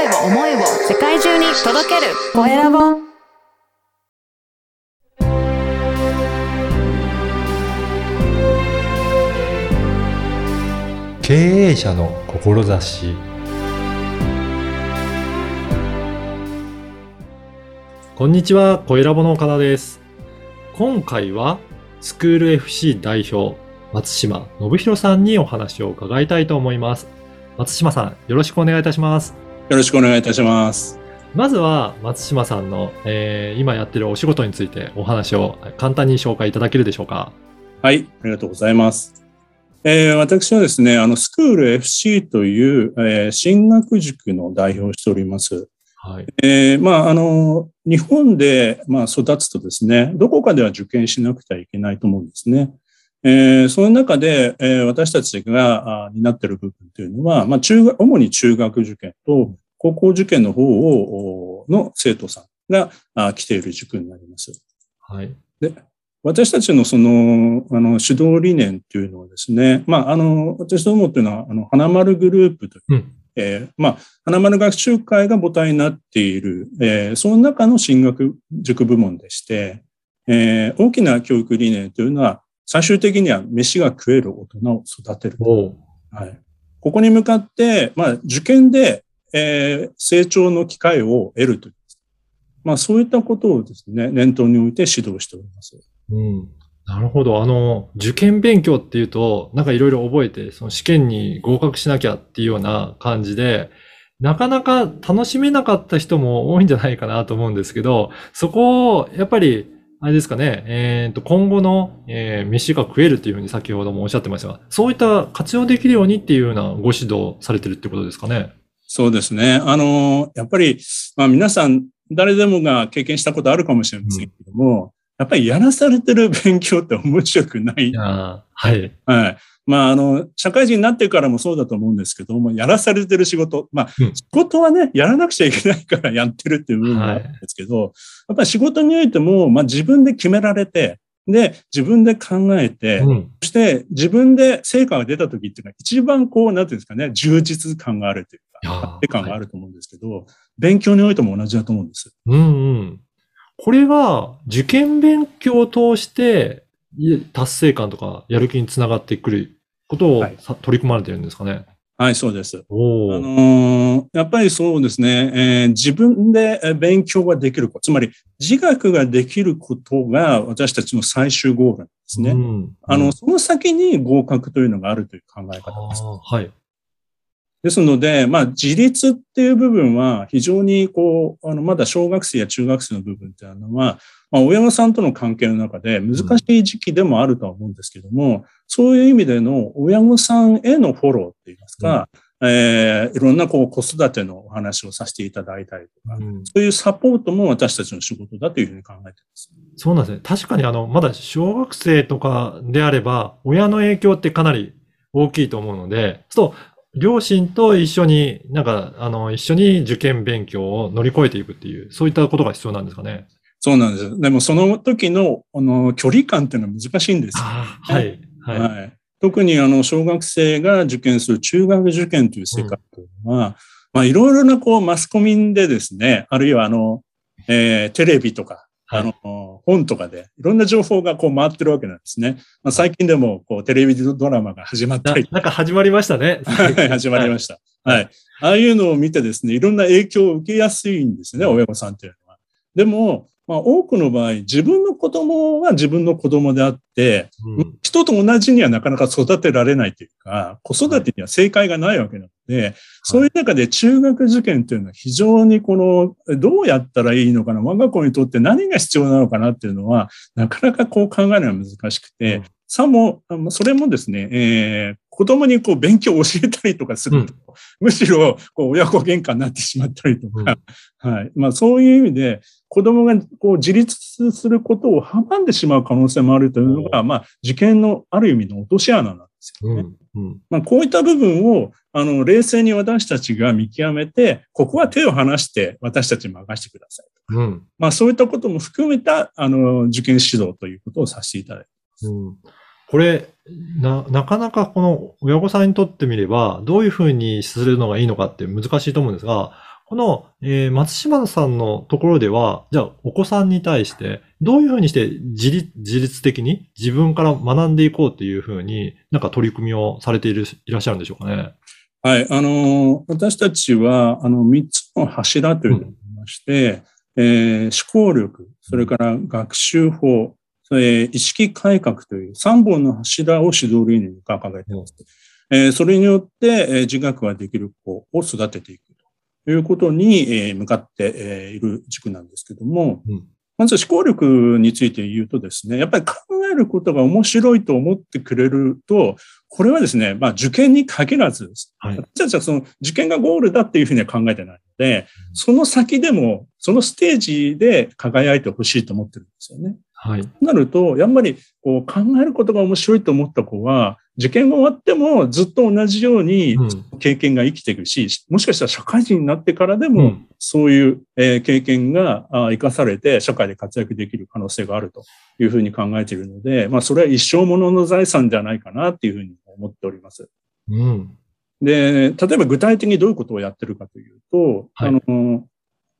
声を思いを世界中に届けるコエラボ経営者の志こんにちは、コエラボの岡田です。今回はスクール FC 代表松島信弘さんにお話を伺いたいと思います。松島さん、よろしくお願いいたします。よろしくお願いいたします。まずは松島さんの、えー今やってるお仕事についてお話を簡単に紹介いただけるでしょうか？はい、ありがとうございます。えー私はですね、あの、スクール FC という、えー進学塾の代表をしております。はい。えーまあ、あの、日本で、まあ、育つとですね、どこかでは受験しなくてはいけないと思うんですね。えーその中で、えー私たちがあ担っている部分というのは、まあ、中学、主に中学受験と高校受験の方を、おの生徒さんがあ来ている塾になります。はい。私たちのその、あの、指導理念っていうのはですね、まあ、あの、私どもっていうのは、あの、花丸グループという、うん。えーまあ、花丸学習会が母体になっている、えーその中の進学塾部門でして、えー大きな教育理念というのは、最終的には飯が食える大人を育てる。はい。ここに向かって、まあ、受験で、えー成長の機会を得るという。まあ、そういったことをですね、念頭に置いて指導しております。うん。なるほど。あの、受験勉強っていうと、なんかいろいろ覚えて、その試験に合格しなきゃっていうような感じで、なかなか楽しめなかった人も多いんじゃないかなと思うんですけど、そこを、やっぱり、あれですかね、えっと、今後の、えー飯が食えるっていうふうに先ほどもおっしゃってましたが、そういった活用できるようにっていうようなご指導されてるってことですかね。そうですね。あの、やっぱり、まあ皆さん、誰でもが経験したことあるかもしれませんけども、やっぱりやらされてる勉強って面白くないはい。はい。まあ、あの、社会人になってからもそうだと思うんですけども、やらされてる仕事。まあ、うん仕事はね、やらなくちゃいけないからやってるっていう部分もあるんですけど、やっぱり仕事においても、まあ自分で決められて、で、自分で考えて、うん。そして自分で成果が出た時っていうのは一番こう、なんていうんですかね、充実感があるというか、達成感があると思うんですけど、勉強においても同じだと思うんです。うんうん。これが受験勉強を通してい達成感とかやる気につながってくることをはいさ取り組まれてるんですかね？はい、そうです。あのーやっぱりそうですね、えー自分でえー勉強ができること、つまり自学ができることが私たちの最終ゴールなんですね。うんあの、うんその先に合格というのがあるという考えあ方です。ーはい。ですので、まあ、自立っていう部分は非常にこう、あの、まだ小学生や中学生の部分っていうのは、まあ、親御さんとの関係の中で難しい時期でもあるとは思うんですけども、そういう意味での親御さんへのフォローって言いますか、えーいろんなこう子育てのお話をさせていただいたりとか、うんそういうサポートも私たちの仕事だというふうに考えています。そうなんですね。確かにあの、まだ小学生とかであれば、親の影響ってかなり大きいと思うので、そう、両親と一緒に、なんか、あの、一緒に受験勉強を乗り越えていくっていう、そういったことが必要なんですかね。そうなんです。でもその時の、あの、距離感っていうのは難しいんですよ。ああ、はい。はい。はい。特にあの、小学生が受験する中学受験という世界というのは、まあ、いろいろなこう、マスコミでですね、あるいはあの、えーテレビとか、はいあの、本とかで、いろんな情報がこう回ってるわけなんですね。まあ、最近でも、こう、テレビドラマが始まったり、な なんか始まりましたね。はい始まりました。はい。ああいうのを見てですね、いろんな影響を受けやすいんですね、親御さんというのは。でも、まあ、多くの場合、自分の子供は自分の子供であって、うん。人と同じにはなかなか育てられないというか、子育てには正解がないわけなので、そういう中で中学受験というのは非常にこの、どうやったらいいのかな、我が子にとって何が必要なのかなっていうのは、なかなかこう考えるのは難しくて、うん。さも、それもですね、えー子供にこう勉強を教えたりとかすると、むしろこう親子喧嘩になってしまったりとか、はい。まあそういう意味で、子供がこう自立することを阻んでしまう可能性もあるというのが、まあ受験のある意味の落とし穴なんですよね。うん。うん。まあこういった部分を、あの、冷静に私たちが見極めて、ここは手を離して私たちに任せてください。うん。まあそういったことも含めた、あの、受験指導ということをさせていただいてうんこれ、な、なかなかこの親御さんにとってみれば、どういうふうにするのがいいのかって難しいと思うんですが、この、えー松島さんのところでは、じゃあお子さんに対して、どういうふうにして自立自律的に自分から学んでいこうというふうに、なんか取り組みをされているいらっしゃるんでしょうかね。はい。あの、私たちは、あの、三つの柱というのがありまして、えー思考力、それから学習法、それ意識改革という3本の柱を指導理念に掲げています。えーそれによって、えー自学ができる子を育てていくということに、えー向かって、えーいる軸なんですけども、うんまず思考力について言うとですね、やっぱり考えることが面白いと思ってくれると、これはですね、まあ受験に限らずはい。私たちはその受験がゴールだっていうふうには考えてないので、その先でも、そのステージで輝いてほしいと思ってるんですよね。はい。となると、やっぱりこう考えることが面白いと思った子は、受験が終わってもずっと同じようにうん経験が生きていくし、もしかしたら社会人になってからでも、うんそういうえー経験があ生かされて社会で活躍できる可能性があるというふうに考えているので、まあそれは一生ものの財産ではないかなっていうふうに思っております。うん。で、例えば具体的にどういうことをやってるかというと、はいあの、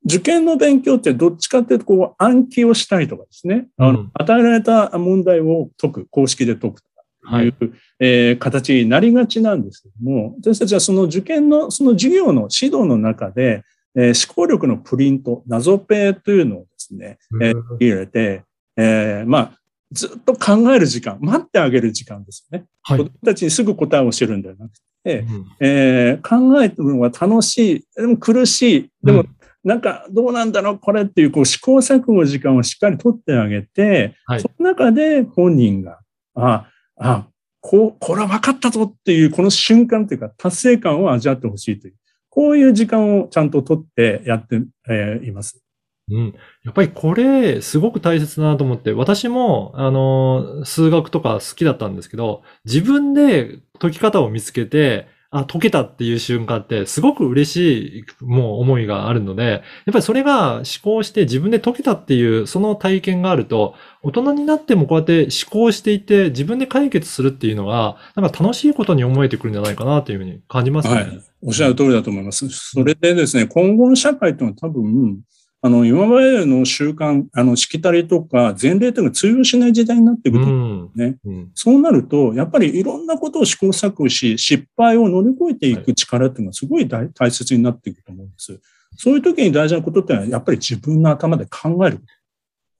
受験の勉強ってどっちかっていうと、こう、暗記をしたいとかですね、あのうん。与えられた問題を解く、公式で解くとかはい。いう、えー形になりがちなんですけども、私たちはその受験の、その授業の指導の中で、えー思考力のプリント、謎ペというのをですね、えーうん入れて、えーまあ、ずっと考える時間、待ってあげる時間ですよね。はい。子供たちにすぐ答えを教えるんではなくて、うん。えー考えるのは楽しい、でも苦しい、でもうんなんかどうなんだろう、これっていうこう試行錯誤時間をしっかり取ってあげて、はいその中で本人が、あ、あ、こう、これは分かったぞっていうこの瞬間というか達成感を味わってほしいという、こういう時間をちゃんと取ってやって、えーいます。うん。やっぱりこれ、すごく大切だなと思って、私も、あの、数学とか好きだったんですけど、自分で解き方を見つけて、あ、解けたっていう瞬間って、すごく嬉しい、もう思いがあるので、やっぱりそれが思考して自分で解けたっていう、その体験があると、大人になってもこうやって思考していて、自分で解決するっていうのが、なんか楽しいことに思えてくるんじゃないかなというふうに感じますね。はい。おっしゃる通りだと思います。それでですね、今後の社会というのは多分、あの、今までの習慣、あの、しきたりとか前例というのが通用しない時代になってくると。うん。ねうん。そうなると、やっぱりいろんなことを試行錯誤し、失敗を乗り越えていく力っていうのはすごい大大切になっていくと思うんです。そういう時に大事なことってのは、やっぱり自分の頭で考える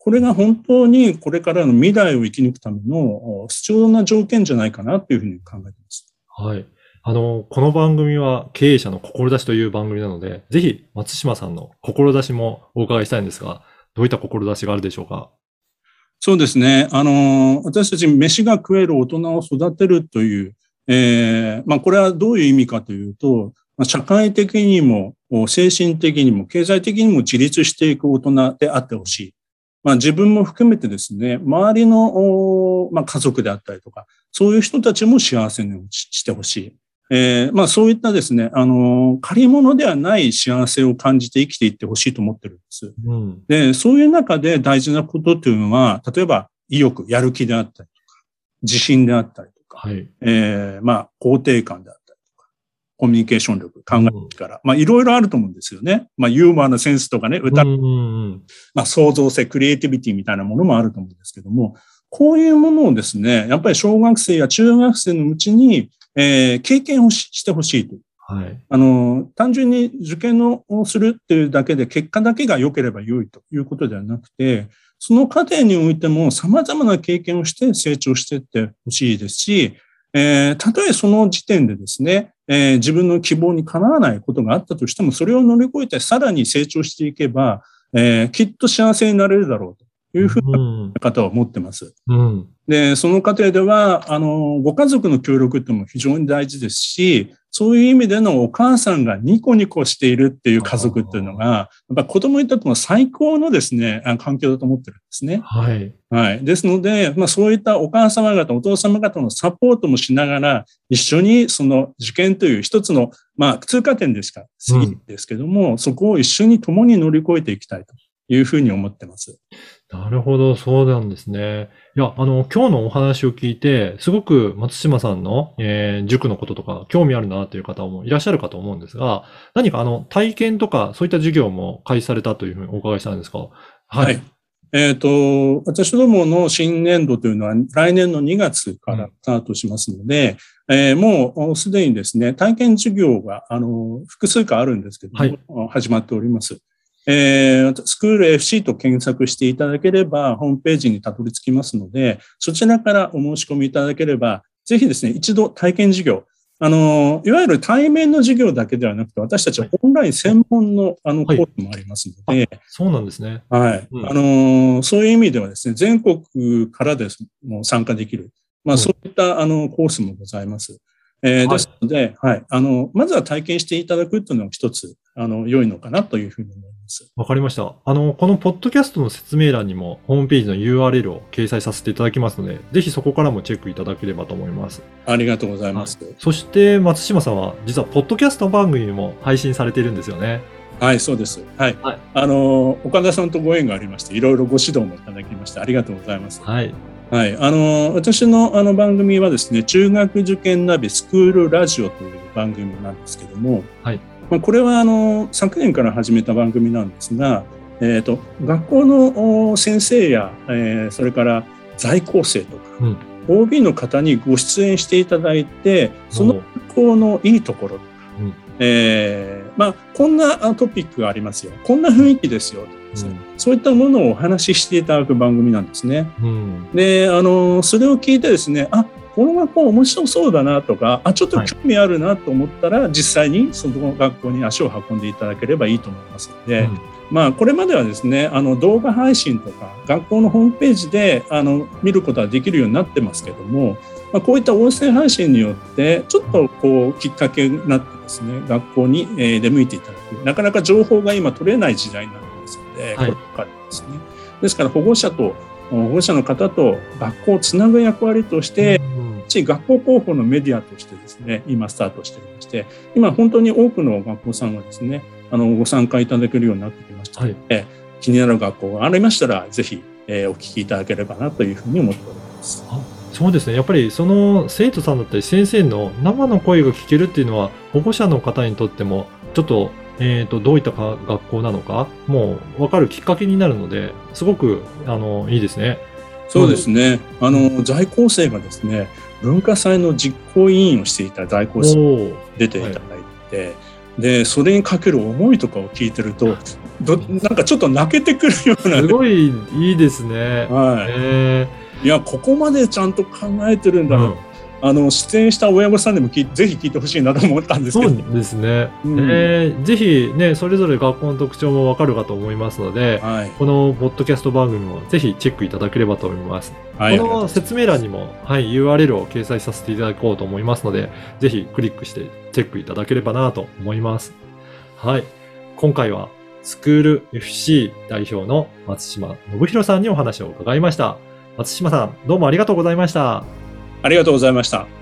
これが本当にこれからの未来を生き抜くためのお必要な条件じゃないかなというふうに考えています。はい。あの、この番組は経営者の志という番組なので、ぜひ松島さんの志もお伺いしたいんですが、どういった志があるでしょうか？そうですね。あの、私たち飯が食える大人を育てるという、えーまあこれはどういう意味かというと、社会的にも、精神的にも、経済的にも自立していく大人であってほしい。まあ自分も含めてですね、周りの、まあ、家族であったりとか、そういう人たちも幸せにしてほしい。えーまあそういったですね、あの、借り物ではない幸せを感じて生きていってほしいと思ってるんです。うん。で、そういう中で大事なことっていうのは、例えば意欲、やる気であったりとか、自信であったりとか、はい。えーまあ、肯定感であったりとか、コミュニケーション力、考える力、まあ、いろいろあると思うんですよね。まあ、ユーモアのセンスとかね、歌、うんうんうん。まあ、創造性、クリエイティビティみたいなものもあると思うんですけども、こういうものをですね、やっぱり小学生や中学生のうちに、えー経験をししてほしいと。はい。あの、単純に受験をするっていうだけで結果だけが良ければ良いということではなくて、その過程においても様々な経験をして成長していってほしいですし、えーたとえその時点でですね、えー自分の希望にかなわないことがあったとしても、それを乗り越えてさらに成長していけば、えーきっと幸せになれるだろうというふううん。な方は思ってます。うん。で、その過程では、あの、ご家族の協力っても非常に大事ですし、そういう意味でのお母さんがニコニコしているっていう家族っていうのが、やっぱ子供にとっても最高のですね、あ環境だと思ってるんですね。はい。はい。ですので、まあそういったお母様方、お父様方のサポートもしながら、一緒にその受験という一つの、まあ通過点でしか過ぎですけども、そこを一緒に共に乗り越えていきたいというふうに思ってます。なるほど、そうなんですね。いや、あの、今日のお話を聞いて、すごく松島さんの、えー塾のこととか興味あるなという方もいらっしゃるかと思うんですが、何かあの、体験とかそういった授業も開始されたというふうにお伺いしたんですか？はい。えっ、と、私どもの新年度というのは来年の2月からスタートしますので、えーもうすでにですね、体験授業が、あの、複数回あるんですけども、始まっております。えースクール FC と検索していただければ、ホームページにたどり着きますので、そちらからお申し込みいただければ、ぜひですね、一度体験授業、あの、いわゆる対面の授業だけではなくて、私たちはオンライン専門のあのコはいースもありますので、そうなんですね。はい。うんあのーそういう意味ではですね、全国からですもう参加できる。まあ、うんそういった、あの、コースもございます。えーはいですので、はい。あの、まずは体験していただくというのが一つ、あの、良いのかなというふうに思います。わかりました。あの、このポッドキャストの説明欄にもホームページの URL を掲載させていただきますので、ぜひそこからもチェックいただければと思います。ありがとうございます。そして、松島さんは、実は、ポッドキャスト番組にも配信されているんですよね。はい、そうです。はい。はいあのー岡田さんとご縁がありまして、いろいろご指導もいただきまして、ありがとうございます。はい。はい。あの、私のあの番組はですね、中学受験ナビスクールラジオという番組なんですけども、はい。まあ、これはあの、昨年から始めた番組なんですが、えっ、と、学校のお先生や、えーそれから在校生とか、うん。OB の方にご出演していただいて、その学校のいいところとか、うんえーまあ、こんなあトピックがありますよ。こんな雰囲気ですよ。うんそういったものをお話ししていただく番組なんですね。うん。で、あの、それを聞いてですね、あ、この学校面白そうだなとか、あ、ちょっと興味あるなと思ったら、実際にその学校に足を運んでいただければいいと思いますので、まあ、これまではですね、あの、動画配信とか、学校のホームページで、あの、見ることはできるようになってますけども、まあ、こういった音声配信によって、ちょっとこう、きっかけになってですね、学校にえー出向いていただく。なかなか情報が今取れない時代になってますので、はいこればかりですね。ですから、保護者と、保護者の方と学校をつなぐ役割として、うん学校広報のメディアとしてですね、今スタートしておりまして、今本当に多くの学校さんがですね、あの、ご参加いただけるようになってきましたので、気になる学校がありましたら、ぜひ、えーお聞きいただければなというふうに思っております。そうですね。やっぱりその生徒さんだったり先生の生の声が聞けるっていうのは保護者の方にとってもちょっと,、えー、とどういったか学校なのかもう分かるきっかけになるのですごくあのいいですね。そうですね。あの、在校生がですね、文化祭の実行委員をしていた在校生おー。出ていただいて、で、それにかける思いとかを聞いてると、どなんかちょっと泣けてくるような。すね、ごいいいですね。はい。えいや、ここまでちゃんと考えてるんーだな、うんあの、出演した親御さんでも聞いぜひ聞いてほしいなと思ったんですそけど。うですね。うんえーぜひね、それぞれ学校の特徴もわかるかと思いますので、はい。このポッドキャスト番組もぜひチェックいただければと思います。はい。この説明欄にも、はい、URL を掲載させていただこうと思いますので、ぜひクリックしてチェックいただければなと思います。はい。今回は、スクール FC 代表の松島信弘さんにお話を伺いました。松島さん、どうもありがとうございました。ありがとうございました。